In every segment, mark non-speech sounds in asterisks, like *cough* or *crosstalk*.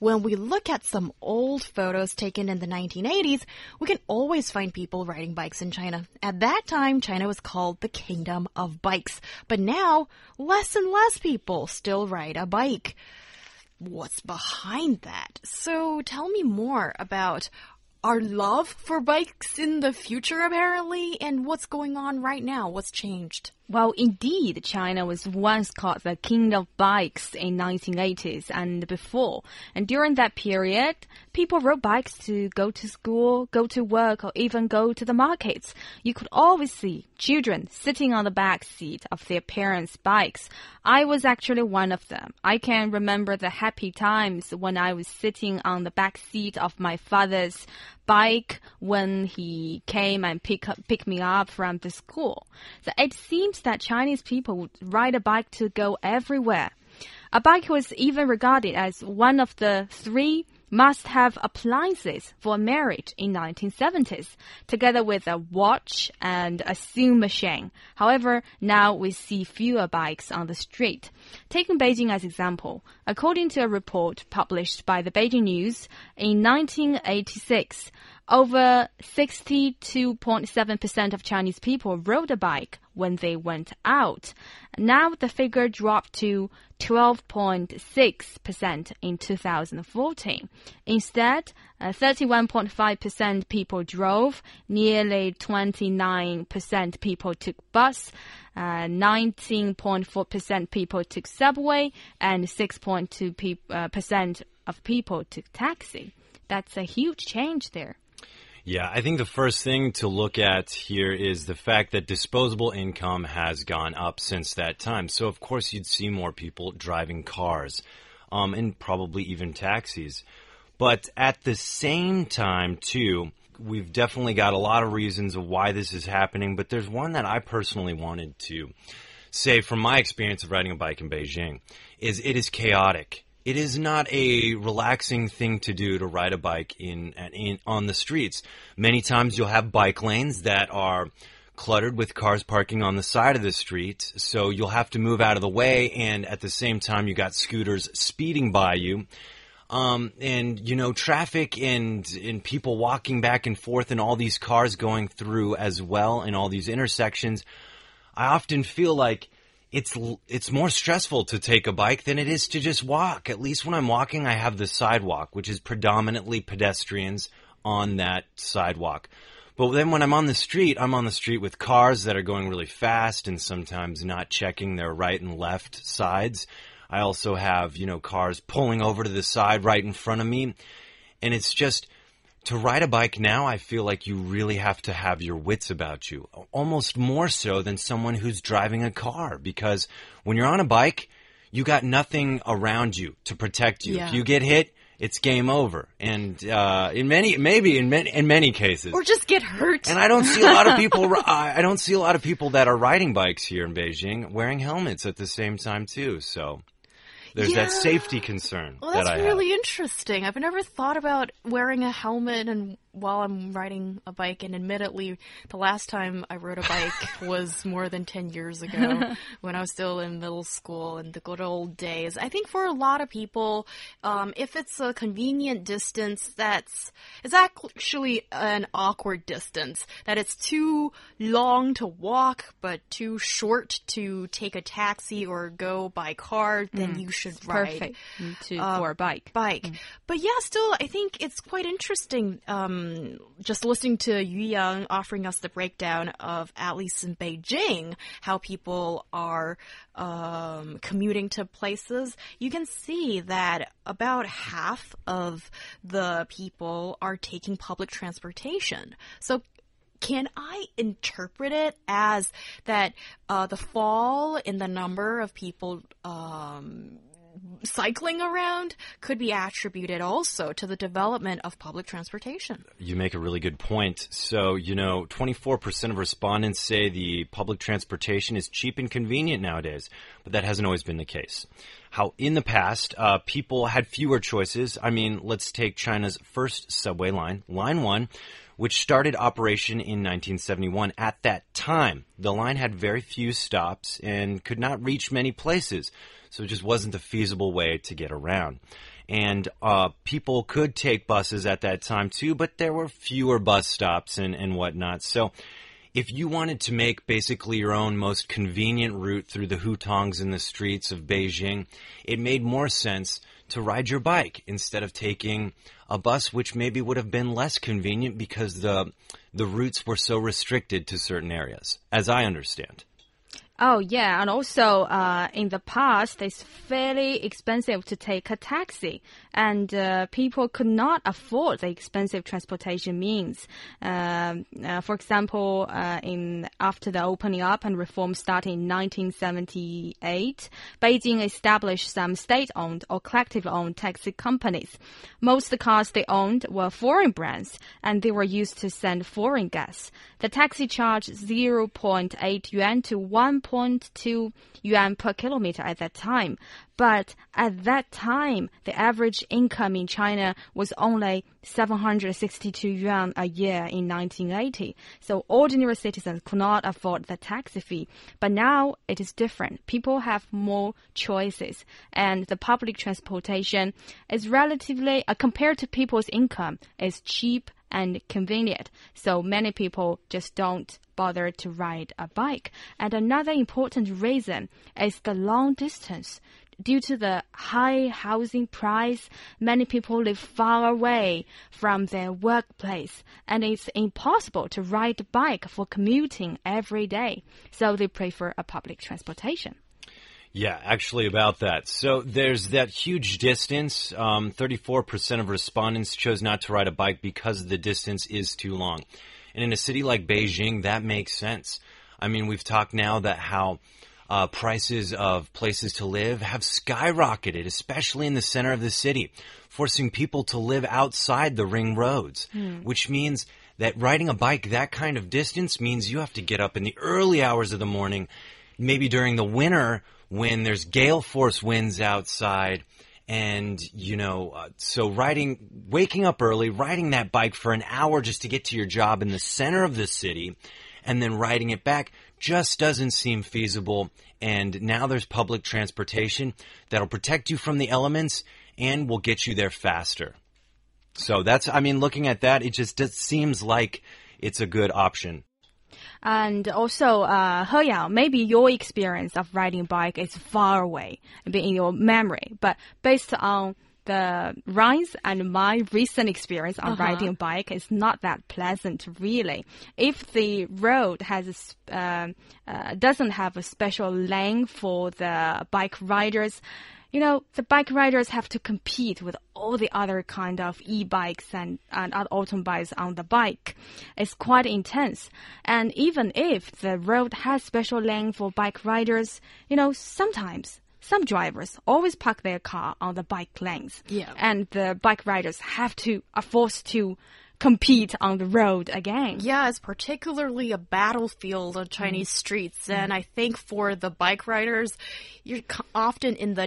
When we look at some old photos taken in the 1980s, we can always find people riding bikes in China. At that time, China was called the Kingdom of Bikes. But now, less and less people still ride a bike. What's behind that? So tell me more about our love for bikes in the future, apparently, and what's going on right now. What's changed? Well, indeed, China was once called the king of bikes in 1980s and before. And during that period, people rode bikes to go to school, go to work, or even go to the markets. You could always see children sitting on the back seat of their parents' bikes. I was actually one of them. I can remember the happy times when I was sitting on the back seat of my father's bike when he came and pick up, pick me up from the school. So it seems that Chinese people would ride a bike to go everywhere. A bike was even regarded as one of the three must have appliances for marriage in 1970s, together with a watch and a sewing machine. However, now we see fewer bikes on the street. Taking Beijing as example, according to a report published by the Beijing News in 1986, over 62.7% of Chinese people rode a bike when they went out. Now the figure dropped to 12.6% in 2014. Instead, 31.5% uh, people drove, nearly 29% people took bus, 19.4% uh, people took subway, and 6.2% uh, of people took taxi. That's a huge change there. Yeah, I think the first thing to look at here is the fact that disposable income has gone up since that time. So, of course, you'd see more people driving cars um, and probably even taxis. But at the same time, too, we've definitely got a lot of reasons of why this is happening. But there's one that I personally wanted to say from my experience of riding a bike in Beijing is it is chaotic it is not a relaxing thing to do to ride a bike in, in on the streets. Many times you'll have bike lanes that are cluttered with cars parking on the side of the street, so you'll have to move out of the way, and at the same time you got scooters speeding by you. Um, and you know traffic and and people walking back and forth and all these cars going through as well and all these intersections. I often feel like it's it's more stressful to take a bike than it is to just walk. At least when I'm walking, I have the sidewalk, which is predominantly pedestrians on that sidewalk. But then when I'm on the street, I'm on the street with cars that are going really fast and sometimes not checking their right and left sides. I also have, you know, cars pulling over to the side right in front of me. And it's just to ride a bike now, I feel like you really have to have your wits about you, almost more so than someone who's driving a car. Because when you're on a bike, you got nothing around you to protect you. Yeah. If you get hit, it's game over. And uh, in many, maybe in many, in many cases, or just get hurt. And I don't see a lot of *laughs* people. I don't see a lot of people that are riding bikes here in Beijing wearing helmets at the same time too. So there's yeah. that safety concern. Well, that's that really interesting. I've never thought about wearing a helmet and while I'm riding a bike, and admittedly, the last time I rode a bike *laughs* was more than 10 years ago *laughs* when I was still in middle school in the good old days. I think for a lot of people, um, if it's a convenient distance that's, it's actually an awkward distance, that it's too long to walk, but too short to take a taxi or go by car, then mm, you should ride. Perfect to, uh, for a bike. Bike. Mm. But yeah, still, I think it's quite interesting. Um, um, just listening to Yu Yang offering us the breakdown of, at least in Beijing, how people are um, commuting to places, you can see that about half of the people are taking public transportation. So can I interpret it as that uh, the fall in the number of people um, cycling around could be attributed also to the development of public transportation. You make a really good point. So, you know, 24% of respondents say the public transportation is cheap and convenient nowadays, but that hasn't always been the case. How in the past, uh, people had fewer choices. I mean, let's take China's first subway line, Line 1, which started operation in 1971. At that time, the line had very few stops and could not reach many places, so it just wasn't a feasible way to get around. And uh, people could take buses at that time too, but there were fewer bus stops and, and whatnot. So if you wanted to make basically your own most convenient route through the hutongs and the streets of Beijing, it made more sense to ride your bike instead of taking a bus, which maybe would have been less convenient because the the routes were so restricted to certain areas, as I understand. Oh, yeah. And also, uh, in the past, it's fairly expensive to take a taxi, and uh, people could not afford the expensive transportation means. Um, uh, for example, uh, in after the opening up and reform started in 1978, Beijing established some state-owned or collective-owned taxi companies. Most the cars they owned were foreign brands, and they were used to send foreign guests. The taxi charged 0.8 yuan to 1. 0.2 yuan per kilometer at that time. But at that time, the average income in China was only 762 yuan a year in 1980. So ordinary citizens could not afford the taxi fee. But now it is different. People have more choices and the public transportation is relatively, uh, compared to people's income, is cheap and convenient. So many people just don't bother to ride a bike. And another important reason is the long distance. Due to the high housing price, many people live far away from their workplace, and it's impossible to ride a bike for commuting every day. So they prefer a public transportation. Yeah, actually, about that. So there's that huge distance. Um, 34% of respondents chose not to ride a bike because the distance is too long. And in a city like Beijing, that makes sense. I mean, we've talked now that how uh, prices of places to live have skyrocketed, especially in the center of the city, forcing people to live outside the ring roads, mm. which means that riding a bike that kind of distance means you have to get up in the early hours of the morning, maybe during the winter when there's gale force winds outside and you know uh, so riding waking up early riding that bike for an hour just to get to your job in the center of the city and then riding it back just doesn't seem feasible. And now there's public transportation that'll protect you from the elements and will get you there faster. So that's i mean looking at that it just, just seems like it's a good option and also, uh, He Yang, maybe your experience of riding bike is far away in your memory, but based on the rides and my recent experience on uh -huh. riding a bike is not that pleasant, really. If the road has uh, uh, doesn't have a special lane for the bike riders, you know, the bike riders have to compete with all the other kind of e-bikes and, and other automobiles on the bike. It's quite intense. And even if the road has special lane for bike riders, you know, sometimes some drivers always park their car on the bike lanes. Yeah. And the bike riders have to, are forced to compete on the road again. Yeah, it's particularly a battlefield on Chinese mm. streets. Mm. And I think for the bike riders, you're often in the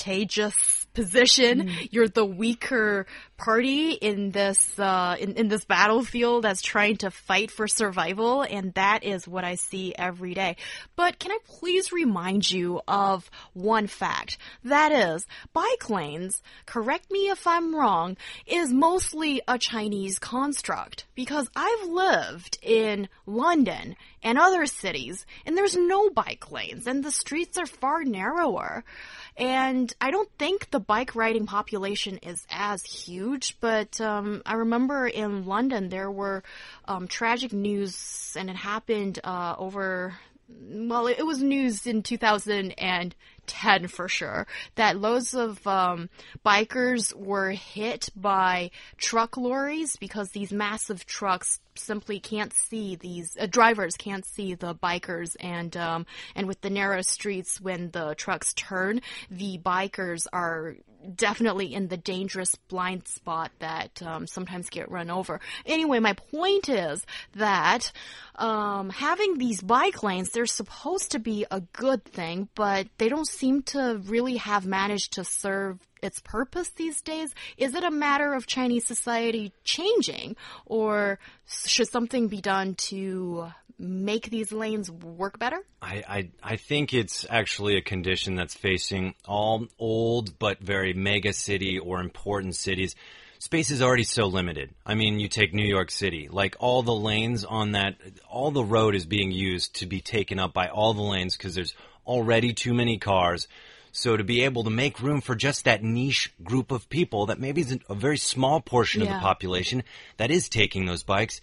disadvantageous position. Mm. You're the weaker party in this uh, in, in this battlefield that's trying to fight for survival, and that is what I see every day. But can I please remind you of one fact? That is, bike lanes, correct me if I'm wrong, is mostly a Chinese construct because I've lived in London and other cities, and there's no bike lanes, and the streets are far narrower. And I don't think the bike riding population is as huge, but um, I remember in London there were um, tragic news, and it happened uh, over. Well, it was news in 2010 for sure, that loads of um, bikers were hit by truck lorries because these massive trucks simply can't see these uh, drivers can't see the bikers and um, and with the narrow streets when the trucks turn the bikers are definitely in the dangerous blind spot that um, sometimes get run over. Anyway, my point is that um, having these bike lanes, they're supposed to be a good thing, but they don't seem to really have managed to serve its purpose these days? Is it a matter of Chinese society changing, or should something be done to make these lanes work better? I, I, I think it's actually a condition that's facing all old but very mega city or important cities. Space is already so limited. I mean, you take New York City, like all the lanes on that, all the road is being used to be taken up by all the lanes because there's already too many cars. So to be able to make room for just that niche group of people that maybe is a very small portion Yeah. of the population that is taking those bikes,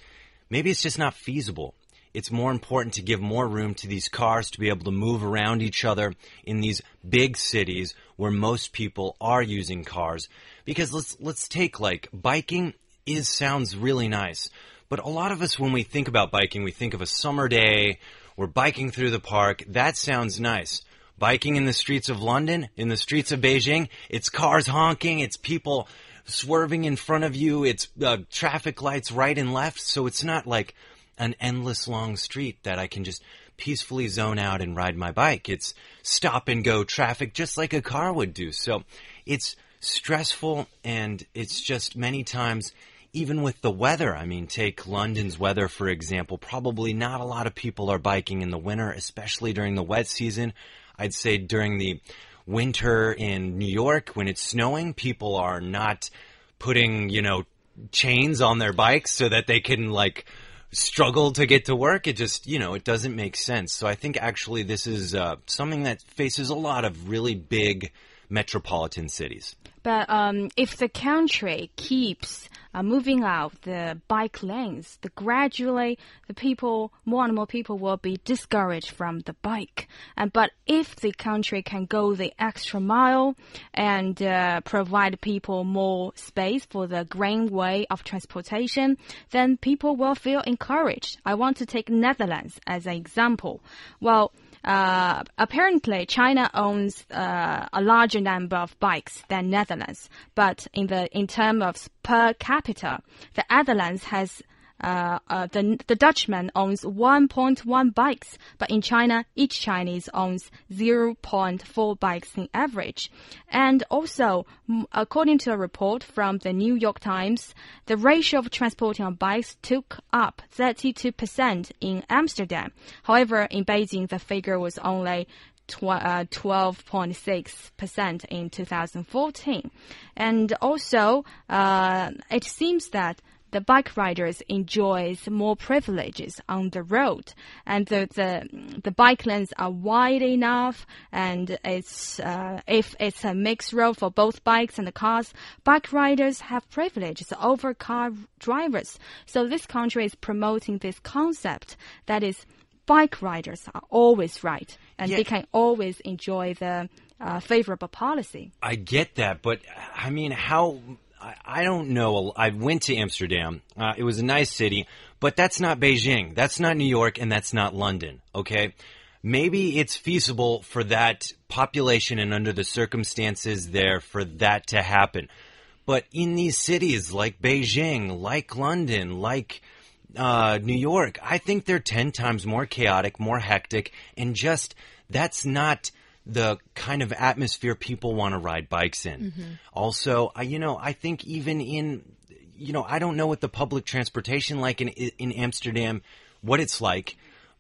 maybe it's just not feasible. It's more important to give more room to these cars to be able to move around each other in these big cities where most people are using cars. Because let's let's take like biking is sounds really nice. But a lot of us when we think about biking, we think of a summer day, we're biking through the park. That sounds nice. Biking in the streets of London, in the streets of Beijing, it's cars honking, it's people swerving in front of you, it's uh, traffic lights right and left, so it's not like an endless long street that I can just peacefully zone out and ride my bike. It's stop and go traffic just like a car would do. So it's stressful and it's just many times even with the weather, I mean, take London's weather, for example. Probably not a lot of people are biking in the winter, especially during the wet season. I'd say during the winter in New York, when it's snowing, people are not putting, you know, chains on their bikes so that they can, like, struggle to get to work. It just, you know, it doesn't make sense. So I think actually this is uh, something that faces a lot of really big metropolitan cities. But um, if the country keeps uh, moving out the bike lanes, the gradually the people, more and more people will be discouraged from the bike. And but if the country can go the extra mile and uh, provide people more space for the green way of transportation, then people will feel encouraged. I want to take Netherlands as an example. Well. Uh, apparently, China owns uh, a larger number of bikes than Netherlands, but in the in terms of per capita, the Netherlands has uh, uh, the the Dutchman owns 1.1 bikes, but in China, each Chinese owns 0.4 bikes in average. And also, according to a report from the New York Times, the ratio of transporting on bikes took up 32% in Amsterdam. However, in Beijing, the figure was only uh, 12.6% in 2014. And also, uh, it seems that the bike riders enjoys more privileges on the road, and the the, the bike lanes are wide enough, and it's uh, if it's a mixed road for both bikes and the cars, bike riders have privileges over car drivers. So this country is promoting this concept that is bike riders are always right, and Yeah. they can always enjoy the uh, favorable policy. I get that, but I mean, how? I, I don't know. I went to Amsterdam. Uh, it was a nice city, but that's not Beijing. That's not New York, and that's not London. Okay. Maybe it's feasible for that population and under the circumstances there for that to happen. But in these cities like Beijing, like London, like uh, New York, I think they're 10 times more chaotic, more hectic, and just that's not the kind of atmosphere people want to ride bikes in. Mm-hmm. Also, I, you know, I think even in, you know, I don't know what the public transportation like in in Amsterdam, what it's like.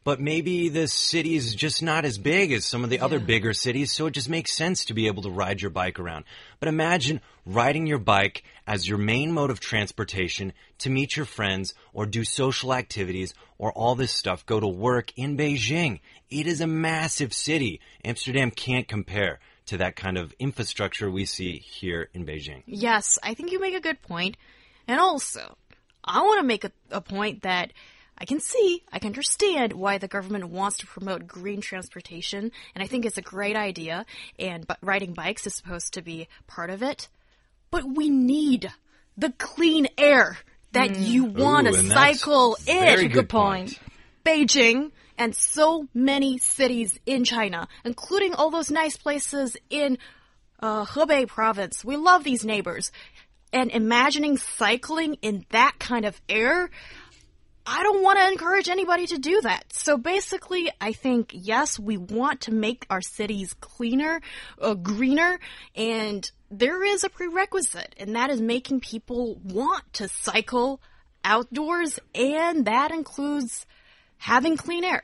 But maybe the city is just not as big as some of the other bigger cities, so it just makes sense to be able to ride your bike around. But imagine riding your bike as your main mode of transportation to meet your friends or do social activities or all this stuff, go to work in Beijing. It is a massive city. Amsterdam can't compare to that kind of infrastructure we see here in Beijing. Yes, I think you make a good point. And also, I want to make a, a point that I can see, I can understand why the government wants to promote green transportation, and I think it's a great idea, and but riding bikes is supposed to be part of it. But we need the clean air that you want to Ooh, and cycle in. very good point. Beijing and so many cities in China, including all those nice places in uh, Hebei province. We love these neighbors. And imagining cycling in that kind of air, I don't want to encourage anybody to do that. So basically, I think, yes, we want to make our cities cleaner, uh, greener, and there is a prerequisite, and that is making people want to cycle outdoors, and that includes having clean air.